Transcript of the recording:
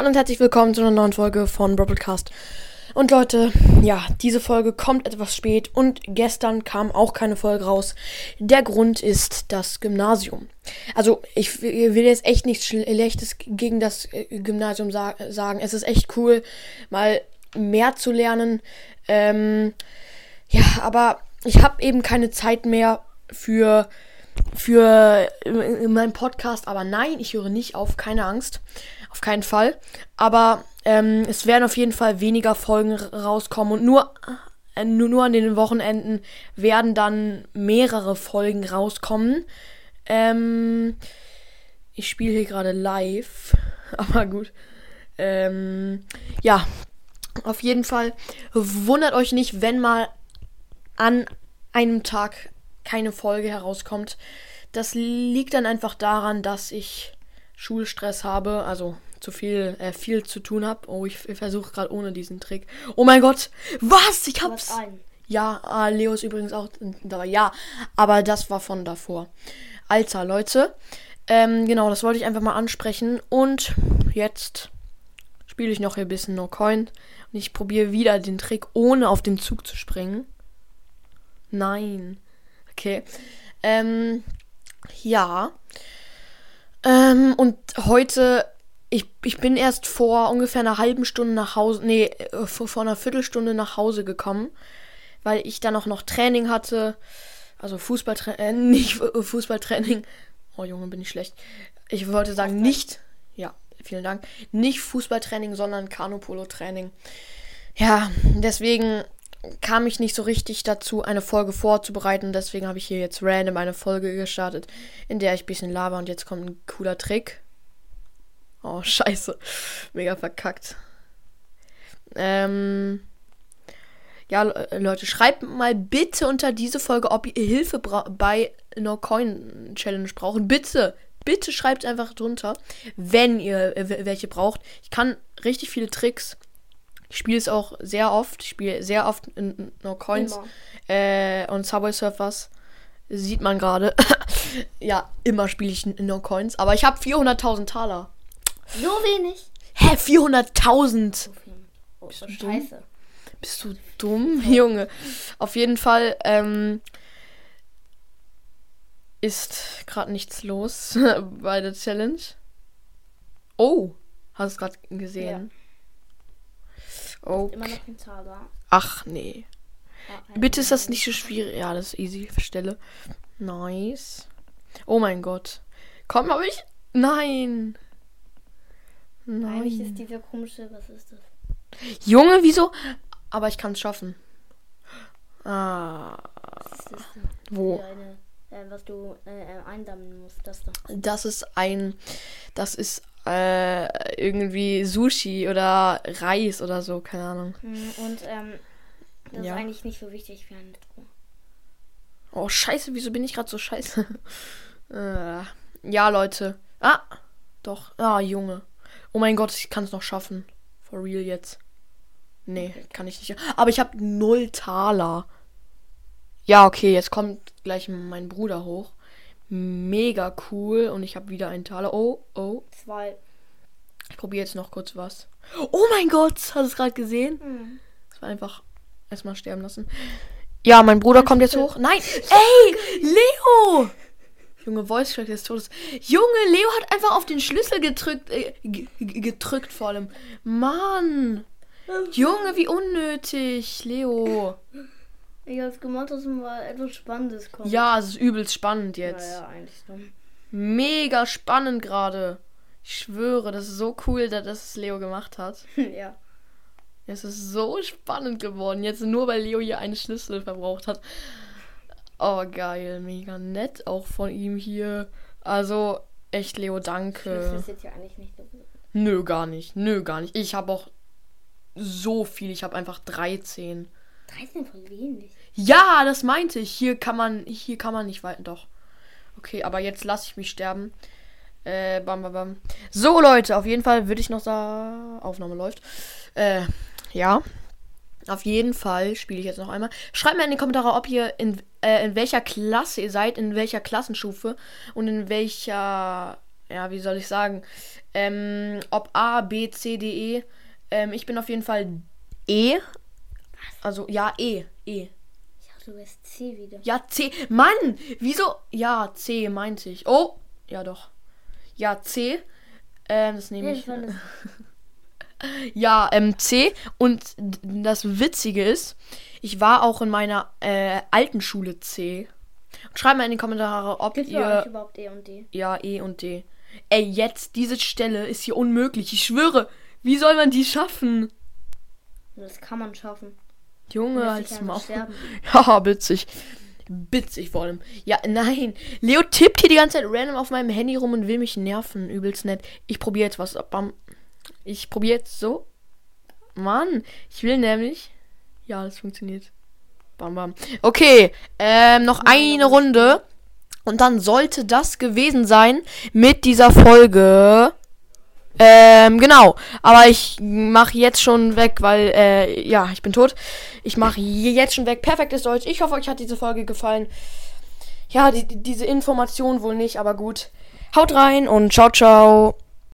Hallo und herzlich willkommen zu einer neuen Folge von Broadcast. Und Leute, ja, diese Folge kommt etwas spät und gestern kam auch keine Folge raus. Der Grund ist das Gymnasium. Also, ich will jetzt echt nichts Schlechtes gegen das äh, Gymnasium sa sagen. Es ist echt cool, mal mehr zu lernen. Ähm, ja, aber ich habe eben keine Zeit mehr für für meinen Podcast. Aber nein, ich höre nicht auf, keine Angst. Auf keinen Fall. Aber ähm, es werden auf jeden Fall weniger Folgen rauskommen und nur, äh, nur, nur an den Wochenenden werden dann mehrere Folgen rauskommen. Ähm, ich spiele hier gerade live. Aber gut. Ähm, ja, auf jeden Fall wundert euch nicht, wenn mal an einem Tag keine Folge herauskommt. Das liegt dann einfach daran, dass ich Schulstress habe, also zu viel, äh, viel zu tun habe. Oh, ich, ich versuche gerade ohne diesen Trick. Oh mein Gott, was? Ich hab's. Ja, ah, Leo ist übrigens auch dabei. Ja, aber das war von davor. Alter, Leute. Ähm, genau, das wollte ich einfach mal ansprechen. Und jetzt spiele ich noch hier ein bisschen No Coin. Und ich probiere wieder den Trick, ohne auf den Zug zu springen. Nein. Okay. Ähm, ja. Ähm, und heute, ich, ich bin erst vor ungefähr einer halben Stunde nach Hause, nee, äh, vor, vor einer Viertelstunde nach Hause gekommen, weil ich dann auch noch Training hatte. Also Fußballtraining, äh, nicht Fußballtraining. Oh Junge, bin ich schlecht. Ich wollte sagen, nicht, ja, vielen Dank, nicht Fußballtraining, sondern Kanupolo-Training. Ja, deswegen kam ich nicht so richtig dazu, eine Folge vorzubereiten. Deswegen habe ich hier jetzt random eine Folge gestartet, in der ich ein bisschen laber und jetzt kommt ein cooler Trick. Oh, scheiße. Mega verkackt. Ähm. Ja, Leute, schreibt mal bitte unter diese Folge, ob ihr Hilfe bei No Coin Challenge braucht. Bitte, bitte schreibt einfach drunter, wenn ihr welche braucht. Ich kann richtig viele Tricks. Ich spiele es auch sehr oft. Ich spiele sehr oft in No Coins äh, und Subway Surfers. Sieht man gerade. ja, immer spiele ich in No Coins. Aber ich habe 400.000 Taler. So wenig. Hä, 400.000? Oh, Bist du scheiße. Dumm? Bist du dumm, Junge? Auf jeden Fall ähm, ist gerade nichts los bei der Challenge. Oh, hast du es gerade gesehen? Ja. Okay. Immer noch ein Zauber. Ach nee. Bitte ist das nicht so schwierig. Ja, das ist easy. Verstelle. Nice. Oh mein Gott. Komm, hab ich. Nein. Nein. Eigentlich ist dieser komische. Was ist das? Junge, wieso? Aber ich kann es schaffen. Ah. Wo? Eine, äh, was du äh, einsammeln musst. Das, da. das ist ein. Das ist äh, irgendwie Sushi oder Reis oder so, keine Ahnung. Hm, und ähm, das ja. ist eigentlich nicht so wichtig für eine Truhe. Oh, scheiße, wieso bin ich gerade so scheiße? äh, ja, Leute. Ah, doch. Ah, Junge. Oh mein Gott, ich kann es noch schaffen. For real jetzt. Nee, kann ich nicht. Aber ich habe null Taler. Ja, okay, jetzt kommt gleich mein Bruder hoch. Mega cool. Und ich habe wieder einen Taler. Oh, oh. Zwei. Ich probiere jetzt noch kurz was. Oh mein Gott, hast du es gerade gesehen? Mhm. Das war einfach erstmal sterben lassen. Ja, mein Bruder kommt jetzt hoch. Nein! Ey! Leo! Junge, Voice Crack des Todes. Junge, Leo hat einfach auf den Schlüssel gedrückt. Äh, gedrückt vor allem. Mann! Junge, wie unnötig, Leo. Ich hab's gemacht, dass mal etwas Spannendes kommt. Ja, es ist übelst spannend jetzt. Naja, eigentlich dumm. Mega spannend gerade. Ich schwöre, das ist so cool, dass das Leo gemacht hat. ja. Es ist so spannend geworden. Jetzt nur, weil Leo hier einen Schlüssel verbraucht hat. Oh, geil. Mega nett auch von ihm hier. Also, echt, Leo, danke. Schlüssel jetzt ja eigentlich nicht so gut. Nö, gar nicht. Nö, gar nicht. Ich habe auch so viel. Ich habe einfach 13. 13 voll wenig. Ja, das meinte ich. Hier kann man, hier kann man nicht weiter. Doch. Okay, aber jetzt lasse ich mich sterben. Äh, bam, bam, bam. So, Leute, auf jeden Fall würde ich noch sagen, Aufnahme läuft. Äh, ja. Auf jeden Fall spiele ich jetzt noch einmal. Schreibt mir in die Kommentare, ob ihr in, äh, in welcher Klasse ihr seid, in welcher Klassenstufe und in welcher ja, wie soll ich sagen? Ähm, ob A, B, C, D, E. Ähm, ich bin auf jeden Fall E. Also, ja, E. E. Du wärst C wieder. Ja, C. Mann! Wieso? Ja, C meinte ich. Oh, ja doch. Ja, C. Ähm, das nehme ich. Ja, ähm, C. Und das Witzige ist, ich war auch in meiner äh, alten Schule C. Schreibt mal in die Kommentare, ob Gibt es ihr. überhaupt E und D? Ja, E und D. Ey, jetzt, diese Stelle ist hier unmöglich. Ich schwöre. Wie soll man die schaffen? Das kann man schaffen. Junge, als Maul. Haha, witzig. Witzig vor allem. Ja, nein. Leo tippt hier die ganze Zeit random auf meinem Handy rum und will mich nerven. Übelst nett. Ich probiere jetzt was. Bam. Ich probiere jetzt so. Mann, ich will nämlich. Ja, das funktioniert. Bam, bam. Okay, ähm, noch eine Runde. Und dann sollte das gewesen sein mit dieser Folge. Ähm, genau. Aber ich mache jetzt schon weg, weil, äh, ja, ich bin tot. Ich mache jetzt schon weg. Perfektes Deutsch. Ich hoffe, euch hat diese Folge gefallen. Ja, die, die, diese Information wohl nicht, aber gut. Haut rein und ciao, ciao.